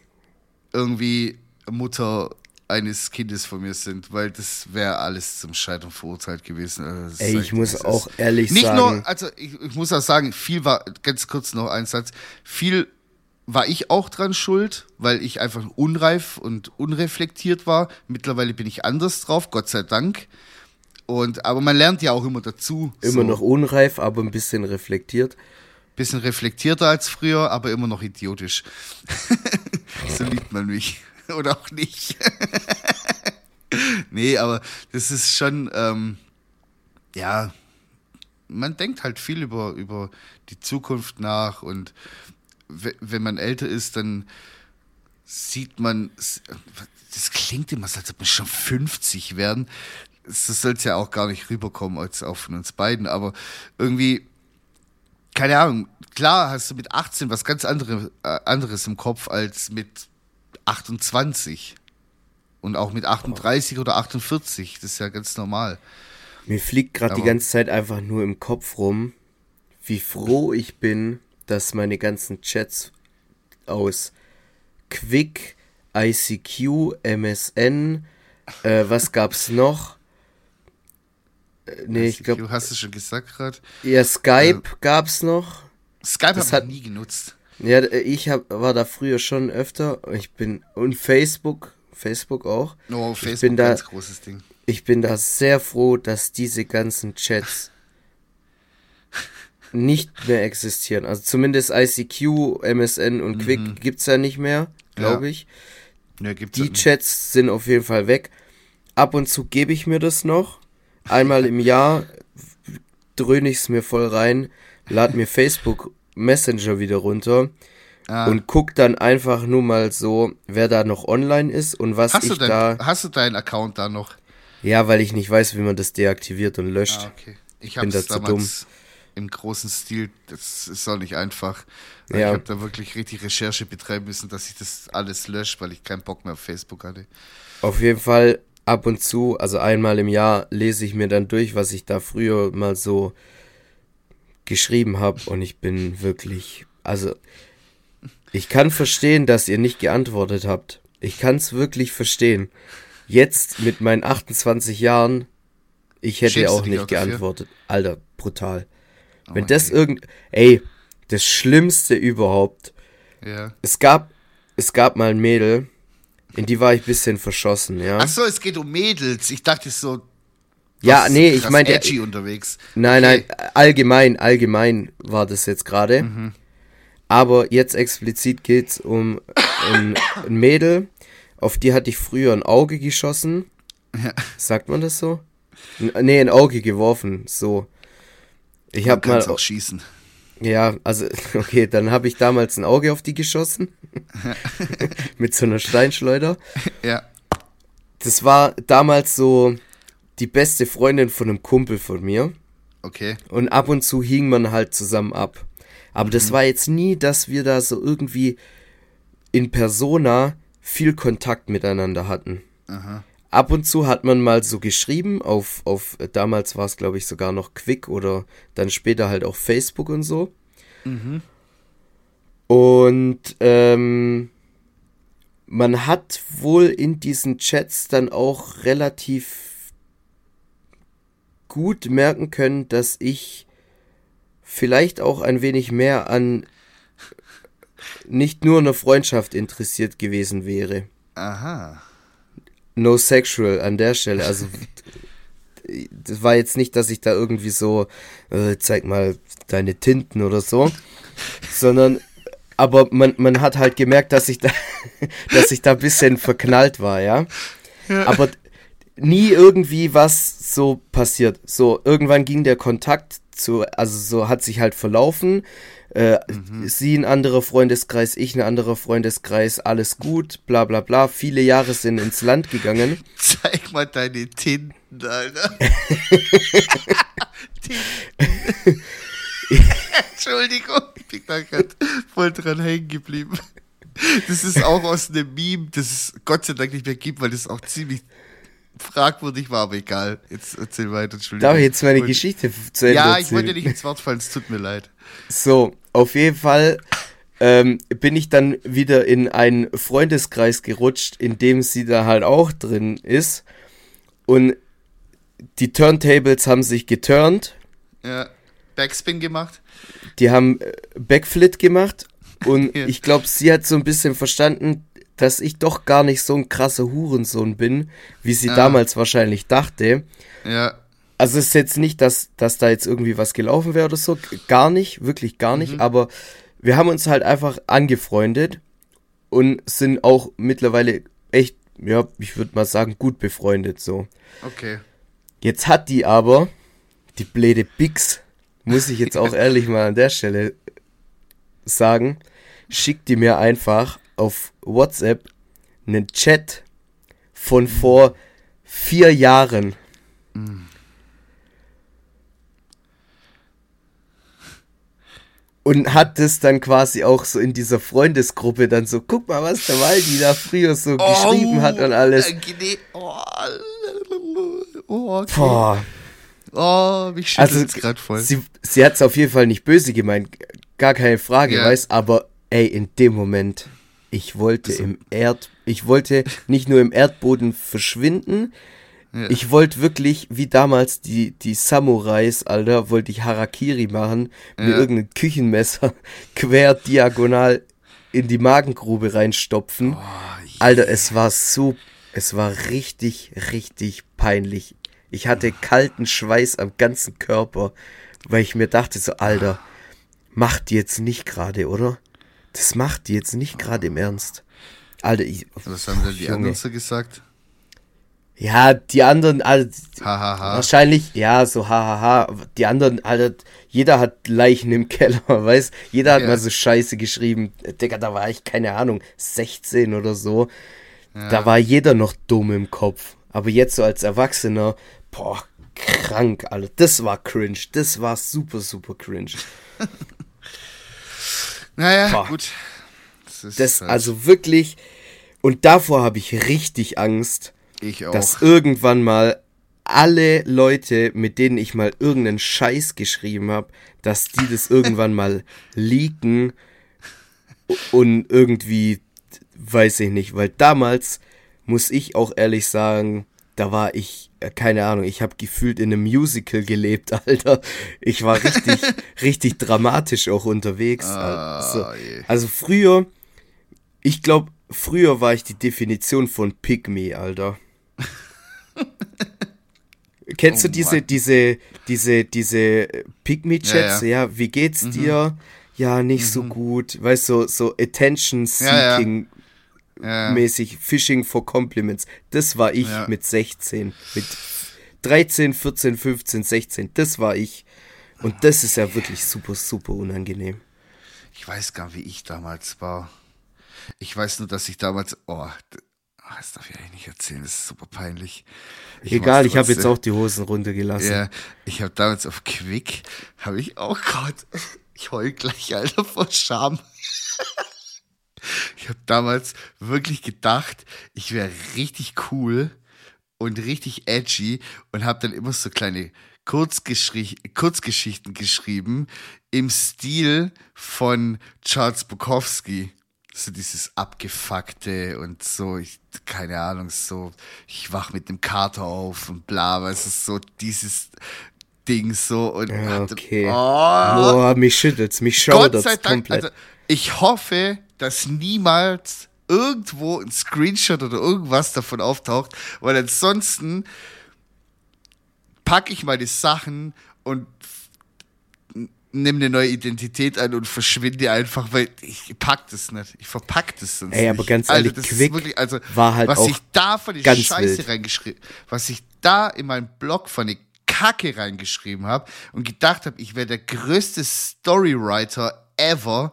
[SPEAKER 2] irgendwie Mutter eines Kindes von mir sind, weil das wäre alles zum Scheitern verurteilt gewesen.
[SPEAKER 1] Also Ey, ich muss auch ehrlich
[SPEAKER 2] nicht
[SPEAKER 1] sagen.
[SPEAKER 2] Nicht nur, also ich, ich, muss auch sagen, viel war, ganz kurz noch ein Satz, viel war ich auch dran schuld, weil ich einfach unreif und unreflektiert war. Mittlerweile bin ich anders drauf, Gott sei Dank. Und, aber man lernt ja auch immer dazu.
[SPEAKER 1] Immer so. noch unreif, aber ein bisschen reflektiert.
[SPEAKER 2] Bisschen reflektierter als früher, aber immer noch idiotisch. so liebt man mich. oder auch nicht. nee, aber das ist schon, ähm, ja, man denkt halt viel über, über die Zukunft nach und wenn man älter ist, dann sieht man, das klingt immer so, als ob wir schon 50 werden. Das soll es ja auch gar nicht rüberkommen als auch von uns beiden, aber irgendwie, keine Ahnung, klar hast du mit 18 was ganz andere, äh, anderes im Kopf als mit 28. Und auch mit 38 oder 48. Das ist ja ganz normal.
[SPEAKER 1] Mir fliegt gerade die ganze Zeit einfach nur im Kopf rum, wie froh ich bin, dass meine ganzen Chats aus Quick, ICQ, MSN, äh, was gab's noch?
[SPEAKER 2] Äh, nee, ICQ ich glaube. Hast du schon gesagt gerade?
[SPEAKER 1] Ja, Skype äh, gab's noch.
[SPEAKER 2] Skype habe ich nie genutzt.
[SPEAKER 1] Ja, ich hab, war da früher schon öfter. Ich bin und Facebook, Facebook auch.
[SPEAKER 2] Oh, Facebook ich bin da, ganz großes Ding.
[SPEAKER 1] Ich bin da sehr froh, dass diese ganzen Chats nicht mehr existieren. Also zumindest ICQ, MSN und Quick mhm. gibt's ja nicht mehr, glaube ja. ich. Ja, Die Chats sind auf jeden Fall weg. Ab und zu gebe ich mir das noch. Einmal im Jahr dröhne ich es mir voll rein, lad mir Facebook Messenger wieder runter ah. und guck dann einfach nur mal so, wer da noch online ist und was
[SPEAKER 2] hast
[SPEAKER 1] ich
[SPEAKER 2] dein,
[SPEAKER 1] da.
[SPEAKER 2] Hast du deinen Account da noch?
[SPEAKER 1] Ja, weil ich nicht weiß, wie man das deaktiviert und löscht.
[SPEAKER 2] Ah, okay. Ich bin da zu dumm. Im großen Stil, das ist auch nicht einfach. Ja. Ich habe da wirklich richtig Recherche betreiben müssen, dass ich das alles lösche, weil ich keinen Bock mehr auf Facebook hatte.
[SPEAKER 1] Auf jeden Fall ab und zu, also einmal im Jahr, lese ich mir dann durch, was ich da früher mal so geschrieben habe und ich bin wirklich, also ich kann verstehen, dass ihr nicht geantwortet habt. Ich kann es wirklich verstehen. Jetzt mit meinen 28 Jahren, ich hätte auch nicht geantwortet. Dafür? Alter, brutal. Oh Wenn das irgend, ey, das Schlimmste überhaupt.
[SPEAKER 2] Ja.
[SPEAKER 1] Es gab, es gab mal ein Mädel, in die war ich bisschen verschossen, ja.
[SPEAKER 2] Ach so, es geht um Mädels. Ich dachte so,
[SPEAKER 1] ja, nee, ich meine
[SPEAKER 2] edgy unterwegs.
[SPEAKER 1] Nein, okay. nein, allgemein, allgemein war das jetzt gerade. Mhm. Aber jetzt explizit geht's um ein, ein, Mädel, auf die hatte ich früher ein Auge geschossen. Ja. Sagt man das so? Nee, ein Auge geworfen, so. Ich habe mal
[SPEAKER 2] auch schießen.
[SPEAKER 1] Ja, also okay, dann habe ich damals ein Auge auf die geschossen mit so einer Steinschleuder.
[SPEAKER 2] Ja.
[SPEAKER 1] Das war damals so die beste Freundin von einem Kumpel von mir.
[SPEAKER 2] Okay.
[SPEAKER 1] Und ab und zu hing man halt zusammen ab. Aber mhm. das war jetzt nie, dass wir da so irgendwie in Persona viel Kontakt miteinander hatten.
[SPEAKER 2] Aha.
[SPEAKER 1] Ab und zu hat man mal so geschrieben, auf, auf damals war es glaube ich sogar noch Quick oder dann später halt auch Facebook und so.
[SPEAKER 2] Mhm.
[SPEAKER 1] Und ähm, man hat wohl in diesen Chats dann auch relativ gut merken können, dass ich vielleicht auch ein wenig mehr an nicht nur eine Freundschaft interessiert gewesen wäre.
[SPEAKER 2] Aha.
[SPEAKER 1] No sexual an der Stelle. Also, das war jetzt nicht, dass ich da irgendwie so, äh, zeig mal deine Tinten oder so, sondern, aber man, man hat halt gemerkt, dass ich da, dass ich da ein bisschen verknallt war, ja. ja. Aber nie irgendwie was so passiert. So, irgendwann ging der Kontakt zu, also so hat sich halt verlaufen. Äh, mhm. Sie ein anderer Freundeskreis, ich ein anderer Freundeskreis, alles gut, bla bla bla. Viele Jahre sind ins Land gegangen.
[SPEAKER 2] Zeig mal deine Tinten, Alter. Tinten. Entschuldigung, ich bin da gerade voll dran hängen geblieben. Das ist auch aus einem Meme, das es Gott sei Dank nicht mehr gibt, weil das auch ziemlich fragwürdig war, aber egal. Jetzt erzähl weiter, Entschuldigung.
[SPEAKER 1] Darf ich jetzt meine und, Geschichte
[SPEAKER 2] zu Ende Ja, ich wollte dir nicht ins Wort fallen, es tut mir leid.
[SPEAKER 1] So, auf jeden Fall ähm, bin ich dann wieder in einen Freundeskreis gerutscht, in dem sie da halt auch drin ist. Und die Turntables haben sich geturnt.
[SPEAKER 2] Ja, Backspin gemacht.
[SPEAKER 1] Die haben äh, Backflip gemacht. Und ja. ich glaube, sie hat so ein bisschen verstanden, dass ich doch gar nicht so ein krasser Hurensohn bin, wie sie ja. damals wahrscheinlich dachte.
[SPEAKER 2] Ja.
[SPEAKER 1] Also es ist jetzt nicht, dass, dass da jetzt irgendwie was gelaufen wäre oder so. Gar nicht, wirklich gar nicht. Mhm. Aber wir haben uns halt einfach angefreundet und sind auch mittlerweile echt, ja, ich würde mal sagen, gut befreundet so.
[SPEAKER 2] Okay.
[SPEAKER 1] Jetzt hat die aber, die blöde Bix, muss ich jetzt auch ehrlich mal an der Stelle sagen, schickt die mir einfach auf WhatsApp einen Chat von vor vier Jahren. Und hat das dann quasi auch so in dieser Freundesgruppe dann so, guck mal, was der Waldi da früher so oh, geschrieben hat und alles.
[SPEAKER 2] Oh, oh, okay.
[SPEAKER 1] Boah.
[SPEAKER 2] Oh, mich schüttelt also, gerade voll.
[SPEAKER 1] Sie, sie hat es auf jeden Fall nicht böse gemeint, gar keine Frage, ja. weiß, aber ey, in dem Moment, ich wollte also. im Erd, ich wollte nicht nur im Erdboden verschwinden, ja. ich wollte wirklich, wie damals die, die Samurais, Alter, wollte ich Harakiri machen, ja. mir irgendein Küchenmesser quer diagonal in die Magengrube reinstopfen. Oh, yeah. Alter, es war so, es war richtig, richtig peinlich. Ich hatte kalten Schweiß am ganzen Körper, weil ich mir dachte so, Alter, macht die jetzt nicht gerade, oder? Das macht die jetzt nicht gerade im Ernst. Alter, ich.
[SPEAKER 2] Was haben denn die anderen so gesagt?
[SPEAKER 1] Ja, die anderen, also, ha, ha, ha. wahrscheinlich, ja, so hahaha. Die anderen, Alter, jeder hat Leichen im Keller, weißt Jeder hat ja. mal so Scheiße geschrieben. Digga, da war ich, keine Ahnung, 16 oder so. Ja. Da war jeder noch dumm im Kopf. Aber jetzt so als Erwachsener boah, krank, Alter. Das war cringe. Das war super, super cringe.
[SPEAKER 2] naja, boah. gut.
[SPEAKER 1] Das, das halt also wirklich. Und davor habe ich richtig Angst,
[SPEAKER 2] ich auch.
[SPEAKER 1] dass irgendwann mal alle Leute, mit denen ich mal irgendeinen Scheiß geschrieben habe, dass die das irgendwann mal leaken und irgendwie, weiß ich nicht, weil damals muss ich auch ehrlich sagen, da war ich, keine Ahnung, ich habe gefühlt in einem Musical gelebt, Alter. Ich war richtig, richtig dramatisch auch unterwegs. Ah, also, also früher, ich glaube, früher war ich die Definition von Pygmy, Alter. Kennst oh, du diese, Mann. diese, diese, diese Pygmy-Chats? Ja, ja. ja, wie geht's mhm. dir? Ja, nicht mhm. so gut. Weißt du, so, so Attention-Seeking. Ja, ja. mäßig Fishing for Compliments. Das war ich ja. mit 16, mit 13, 14, 15, 16. Das war ich. Und das ist ja wirklich super, super unangenehm.
[SPEAKER 2] Ich weiß gar nicht, wie ich damals war. Ich weiß nur, dass ich damals. Oh, das darf ich eigentlich nicht erzählen, das ist super peinlich.
[SPEAKER 1] Ich Egal, ich habe jetzt auch die Hosen runtergelassen.
[SPEAKER 2] Ja, ich habe damals auf Quick, habe ich, oh Gott, ich heul gleich, Alter, vor Scham. Ich habe damals wirklich gedacht, ich wäre richtig cool und richtig edgy und habe dann immer so kleine Kurzgeschichten geschrieben im Stil von Charles Bukowski. So dieses abgefuckte und so, ich, keine Ahnung, so, ich wach mit dem Kater auf und bla, es ist so dieses Ding so und
[SPEAKER 1] ja, okay. oh, Boah, mich schüttelt's, mich schaudert's komplett. Also,
[SPEAKER 2] ich hoffe, dass niemals irgendwo ein Screenshot oder irgendwas davon auftaucht, weil ansonsten packe ich meine Sachen und nehme eine neue Identität ein und verschwinde einfach, weil ich pack das nicht. Ich verpack das sonst
[SPEAKER 1] Ey, aber ganz ehrlich, also, wirklich, also, war halt
[SPEAKER 2] was
[SPEAKER 1] auch
[SPEAKER 2] ich da von die Scheiße reingeschrieben, was ich da in meinen Blog von die Kacke reingeschrieben habe und gedacht habe, ich wäre der größte Storywriter ever,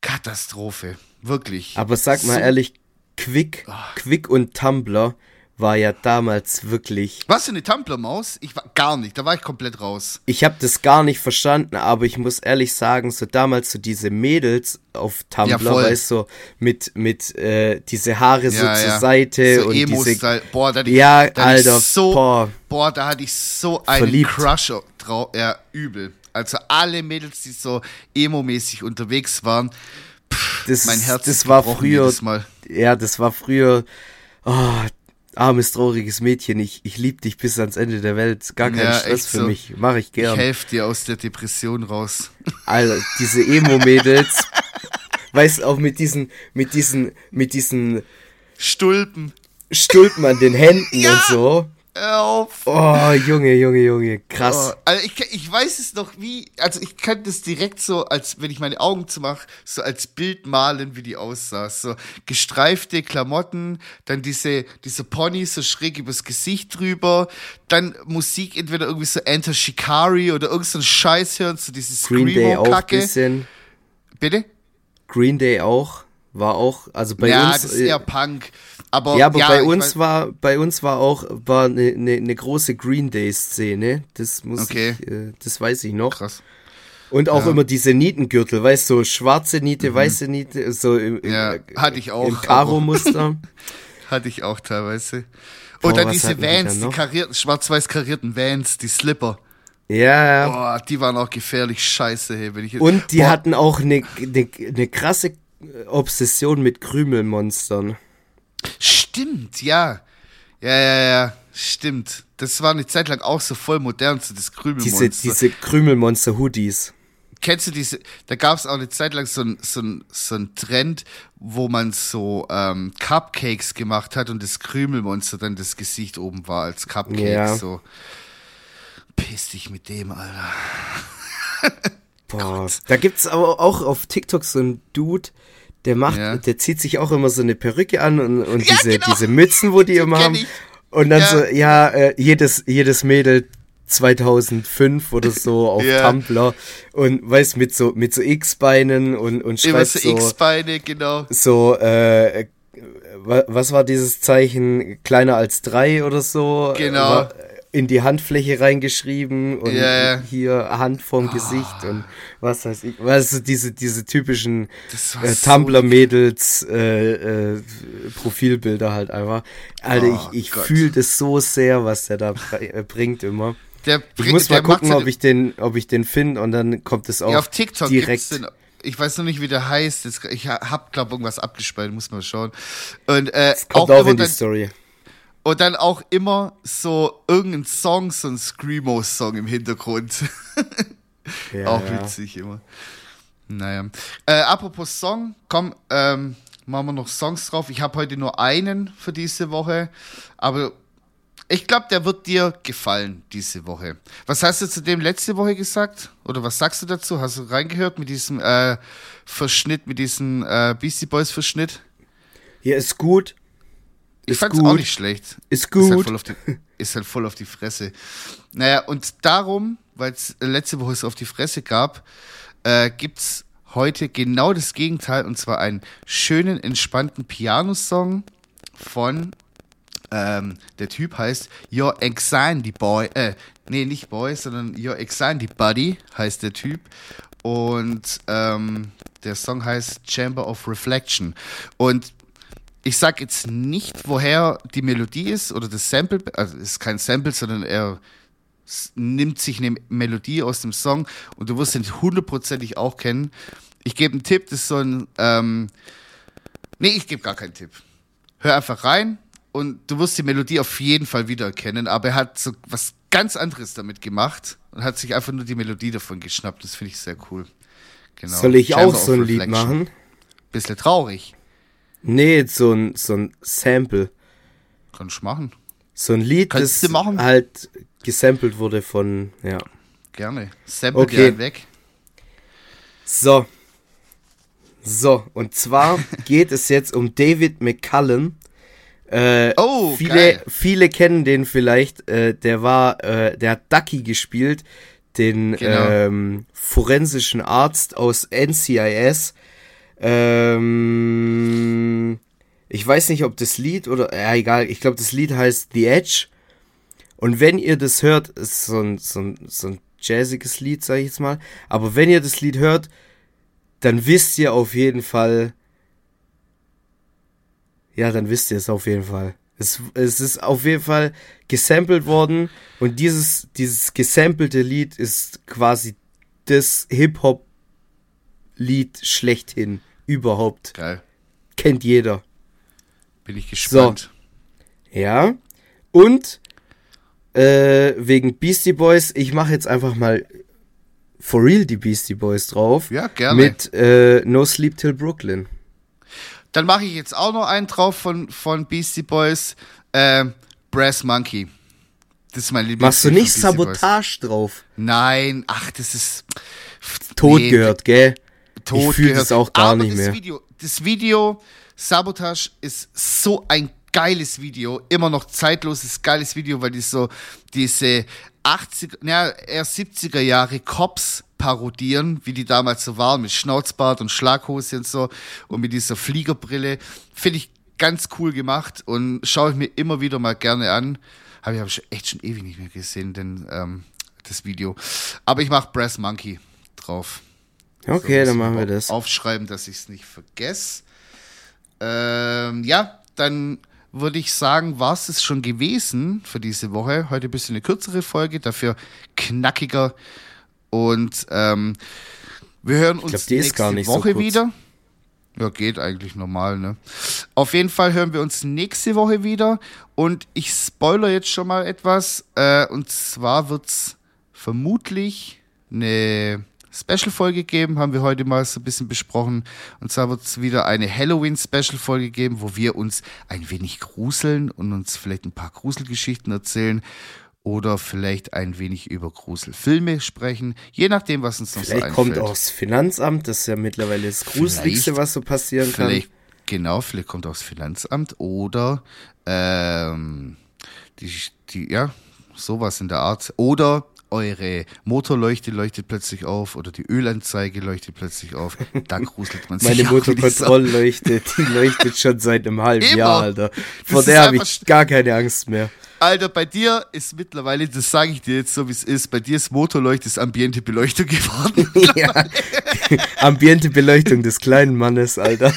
[SPEAKER 2] Katastrophe. Wirklich.
[SPEAKER 1] Aber sag mal so ehrlich, Quick, oh. Quick und Tumblr war ja damals wirklich.
[SPEAKER 2] Was für eine Tumblr-Maus? Ich war gar nicht, da war ich komplett raus.
[SPEAKER 1] Ich habe das gar nicht verstanden, aber ich muss ehrlich sagen, so damals so diese Mädels auf Tumblr, ja, weißt du, so, mit, mit äh, diese Haare ja, so ja. zur Seite so und Emo diese.
[SPEAKER 2] Boah, da hatte
[SPEAKER 1] ich, ja, da Alter,
[SPEAKER 2] ich so, boah. boah, da hatte ich so einen Verliebt. Crush drauf, ja, übel. Also alle Mädels, die so emo-mäßig unterwegs waren, pff,
[SPEAKER 1] das, mein Herz das war früher, ja, das war früher, oh, armes, trauriges Mädchen, ich, ich liebe dich bis ans Ende der Welt, gar kein ja, Stress für so. mich, mache ich gern.
[SPEAKER 2] Ich helfe dir aus der Depression raus.
[SPEAKER 1] Alter, diese Emo-Mädels, weißt auch mit diesen, mit diesen, mit diesen
[SPEAKER 2] Stulpen.
[SPEAKER 1] Stulpen an den Händen ja. und so.
[SPEAKER 2] Hör auf.
[SPEAKER 1] Oh, Junge, Junge, Junge, krass.
[SPEAKER 2] Oh, also ich, ich weiß es noch wie, also ich kann das direkt so, als wenn ich meine Augen zumache, so als Bild malen, wie die aussah. So gestreifte Klamotten, dann diese, diese Pony so schräg übers Gesicht drüber, dann Musik, entweder irgendwie so Enter Shikari oder irgend so ein Scheiß hören, so dieses
[SPEAKER 1] Green Day auch ein bisschen.
[SPEAKER 2] Bitte?
[SPEAKER 1] Green Day auch, war auch, also bei
[SPEAKER 2] ja,
[SPEAKER 1] uns.
[SPEAKER 2] Ja, das ist eher Punk. Aber,
[SPEAKER 1] ja, aber ja, bei uns war bei uns war auch war eine, eine, eine große Green Day Szene. Das muss okay. ich, äh, das weiß ich noch.
[SPEAKER 2] Krass.
[SPEAKER 1] Und auch ja. immer diese Nietengürtel, weißt du, so schwarze Niete, mhm. weiße Niete, so im,
[SPEAKER 2] ja, hatte ich auch,
[SPEAKER 1] im Karo-Muster.
[SPEAKER 2] Hatte ich auch teilweise.
[SPEAKER 1] Boah, was
[SPEAKER 2] diese
[SPEAKER 1] die
[SPEAKER 2] Vans, die
[SPEAKER 1] noch?
[SPEAKER 2] karierten, schwarz-weiß karierten Vans, die Slipper.
[SPEAKER 1] Ja, ja.
[SPEAKER 2] Boah, die waren auch gefährlich scheiße, hey, wenn ich
[SPEAKER 1] Und die
[SPEAKER 2] Boah,
[SPEAKER 1] hatten auch eine ne, ne krasse Obsession mit Krümelmonstern.
[SPEAKER 2] Stimmt, ja. Ja, ja, ja, stimmt. Das war eine Zeit lang auch so voll modern, so das Krümelmonster.
[SPEAKER 1] Diese, diese Krümelmonster-Hoodies.
[SPEAKER 2] Kennst du diese, da gab es auch eine Zeit lang so ein, so, ein, so ein Trend, wo man so ähm, Cupcakes gemacht hat und das Krümelmonster dann das Gesicht oben war als Cupcake.
[SPEAKER 1] Ja.
[SPEAKER 2] So. Piss dich mit dem, Alter.
[SPEAKER 1] Boah. Da gibt's aber auch auf TikTok so einen Dude, der macht,
[SPEAKER 2] Ja.
[SPEAKER 1] der zieht sich auch immer so eine Perücke an und, und
[SPEAKER 2] Ja,
[SPEAKER 1] diese,
[SPEAKER 2] genau.
[SPEAKER 1] diese Mützen, wo die immer haben.
[SPEAKER 2] ich.
[SPEAKER 1] Und dann
[SPEAKER 2] Ja.
[SPEAKER 1] so, ja, äh, jedes, jedes Mädel 2005 oder so auf
[SPEAKER 2] Ja.
[SPEAKER 1] Tumblr und weiß mit so mit so X-Beinen und und
[SPEAKER 2] Immer
[SPEAKER 1] schreibt
[SPEAKER 2] so
[SPEAKER 1] so
[SPEAKER 2] X-Beine, genau.
[SPEAKER 1] so äh, äh, wa- was war dieses Zeichen kleiner als drei oder so
[SPEAKER 2] Genau.
[SPEAKER 1] War in die Handfläche reingeschrieben und
[SPEAKER 2] ja.
[SPEAKER 1] hier Hand vorm Gesicht und was weiß ich was ist diese diese typischen äh,
[SPEAKER 2] so
[SPEAKER 1] Tumblr Mädels äh, äh, Profilbilder halt einfach Alter
[SPEAKER 2] Oh
[SPEAKER 1] ich ich fühle das so sehr was der da äh, bringt immer
[SPEAKER 2] Der,
[SPEAKER 1] ich
[SPEAKER 2] bring-
[SPEAKER 1] muss mal gucken, ob ich den, ob ich den finde und dann kommt es auch
[SPEAKER 2] Ja, auf TikTok
[SPEAKER 1] direkt.
[SPEAKER 2] den, ich weiß noch nicht, wie der heißt. Ich ha- hab, glaube irgendwas abgespeichert, muss mal schauen. Und, äh,
[SPEAKER 1] kommt
[SPEAKER 2] auch,
[SPEAKER 1] auch in die Story.
[SPEAKER 2] Und dann auch immer so irgendein Song, so ein Screamo-Song im Hintergrund.
[SPEAKER 1] Ja,
[SPEAKER 2] auch witzig immer. Naja. Äh, apropos Song, komm, ähm, machen wir noch Songs drauf. Ich habe heute nur einen für diese Woche, aber ich glaube, der wird dir gefallen diese Woche. Was hast du zu dem letzte Woche gesagt? Oder was sagst du dazu? Hast du reingehört mit diesem äh, Verschnitt, mit diesem äh, Beastie Boys Verschnitt?
[SPEAKER 1] Hier ist gut.
[SPEAKER 2] Ich fand's
[SPEAKER 1] gut.
[SPEAKER 2] auch nicht schlecht.
[SPEAKER 1] Ist
[SPEAKER 2] Ist halt,
[SPEAKER 1] gut.
[SPEAKER 2] voll auf die, ist halt voll auf die Fresse. Naja, und darum, weil es letzte Woche es auf die Fresse gab, äh, gibt's heute genau das Gegenteil und zwar einen schönen, entspannten Piano-Song von, ähm, der Typ heißt Your Anxiety Boy, äh, nee, nicht Boy, sondern Your Anxiety Buddy heißt der Typ. Und ähm, der Song heißt Chamber of Reflection. Und ich sag jetzt nicht, woher die Melodie ist oder das Sample, also es ist kein Sample, sondern er nimmt sich eine Melodie aus dem Song und du wirst ihn hundertprozentig auch kennen. Ich gebe einen Tipp, das ist so ein, ähm, nee, ich gebe gar keinen Tipp. Hör einfach rein und du wirst die Melodie auf jeden Fall wiedererkennen, aber er hat so was ganz anderes damit gemacht und hat sich einfach nur die Melodie davon geschnappt. Das finde ich sehr cool. Genau.
[SPEAKER 1] Soll ich
[SPEAKER 2] Chamber
[SPEAKER 1] auch so ein Lied machen?
[SPEAKER 2] Bisschen traurig.
[SPEAKER 1] Nee, so ein, so ein Sample.
[SPEAKER 2] Kann ich machen.
[SPEAKER 1] So ein Lied,
[SPEAKER 2] Kannst
[SPEAKER 1] das
[SPEAKER 2] du
[SPEAKER 1] halt gesampelt wurde von, ja.
[SPEAKER 2] Gerne. Sample
[SPEAKER 1] Okay.
[SPEAKER 2] dir einen weg.
[SPEAKER 1] So. So, und zwar geht es jetzt um David McCullen. Äh,
[SPEAKER 2] Oh,
[SPEAKER 1] viele,
[SPEAKER 2] geil.
[SPEAKER 1] viele kennen den vielleicht. Äh, der war, äh, der hat Ducky gespielt, den
[SPEAKER 2] Genau.
[SPEAKER 1] ähm, forensischen Arzt aus NCIS. Ähm, ich weiß nicht, ob das Lied oder, ja, egal, ich glaube, das Lied heißt The Edge. Und wenn ihr das hört, ist so ein, so ein, so ein jazziges Lied, sag ich jetzt mal. Aber wenn ihr das Lied hört, dann wisst ihr auf jeden Fall. Ja, dann wisst ihr es auf jeden Fall. Es, es ist auf jeden Fall gesampelt worden und dieses, dieses gesampelte Lied ist quasi das Hip-Hop-Lied schlechthin überhaupt.
[SPEAKER 2] Geil.
[SPEAKER 1] Kennt jeder.
[SPEAKER 2] Bin ich gespannt.
[SPEAKER 1] Ja. Und äh, wegen Beastie Boys, ich mache jetzt einfach mal for real die Beastie Boys drauf.
[SPEAKER 2] Ja, gerne.
[SPEAKER 1] Mit äh, No Sleep Till Brooklyn.
[SPEAKER 2] Dann mache ich jetzt auch noch einen drauf von, von Beastie Boys. Ähm, Brass Monkey. Das ist mein Lieblings.
[SPEAKER 1] Machst du nicht Sabotage drauf?
[SPEAKER 2] Nein, ach, das ist
[SPEAKER 1] Tot
[SPEAKER 2] Nee,
[SPEAKER 1] gehört, gell?
[SPEAKER 2] Tot
[SPEAKER 1] ich fühle das auch gar
[SPEAKER 2] Aber
[SPEAKER 1] nicht
[SPEAKER 2] das
[SPEAKER 1] mehr.
[SPEAKER 2] Video, das Video Sabotage ist so ein geiles Video, immer noch zeitloses geiles Video, weil die so diese 80, ja, eher 70er Jahre Cops parodieren, wie die damals so waren, mit Schnauzbart und Schlaghose und so und mit dieser Fliegerbrille. Finde ich ganz cool gemacht und schaue ich mir immer wieder mal gerne an. Habe ich hab ich echt schon ewig nicht mehr gesehen, denn ähm, das Video. Aber ich mache Brass Monkey drauf.
[SPEAKER 1] Okay,
[SPEAKER 2] So,
[SPEAKER 1] dann machen wir das.
[SPEAKER 2] Aufschreiben, dass ich es nicht vergesse. Ähm, ja, dann würde ich sagen, war es schon gewesen für diese Woche. Heute ein bisschen eine kürzere Folge, dafür knackiger. Und ähm, wir hören uns
[SPEAKER 1] glaub,
[SPEAKER 2] nächste Woche so wieder. Ja, geht eigentlich normal, ne? Auf jeden Fall hören wir uns nächste Woche wieder. Und ich spoiler jetzt schon mal etwas. Äh, und zwar wird's vermutlich eine Special-Folge geben, haben wir heute mal so ein bisschen besprochen. Und zwar wird es wieder eine Halloween-Special-Folge geben, wo wir uns ein wenig gruseln und uns vielleicht ein paar Gruselgeschichten erzählen oder vielleicht ein wenig über Gruselfilme sprechen, je nachdem, was uns noch
[SPEAKER 1] vielleicht so einfällt. Vielleicht kommt auch das Finanzamt, das ist ja mittlerweile das Gruseligste, was so passieren
[SPEAKER 2] kann.
[SPEAKER 1] Genau,
[SPEAKER 2] vielleicht kommt auch das Finanzamt oder ähm, die, die, ja, sowas in der Art. Oder eure Motorleuchte leuchtet plötzlich auf oder die Ölanzeige leuchtet plötzlich auf. Da gruselt man sich.
[SPEAKER 1] Meine Motorkontrollleuchte, die leuchtet schon seit einem halben Immer. Jahr, Alter. Vor der habe ich gar keine Angst mehr.
[SPEAKER 2] Alter, bei dir ist mittlerweile, das sage ich dir jetzt so wie es ist, bei dir ist Motorleuchte ist Ambiente-Beleuchtung geworden. ja.
[SPEAKER 1] Ambiente-Beleuchtung des kleinen Mannes, Alter.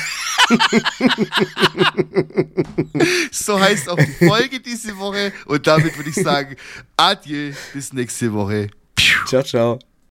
[SPEAKER 2] so heißt auch die Folge diese Woche und damit würde ich sagen, adieu, bis nächste Woche.
[SPEAKER 1] Ciao, ciao.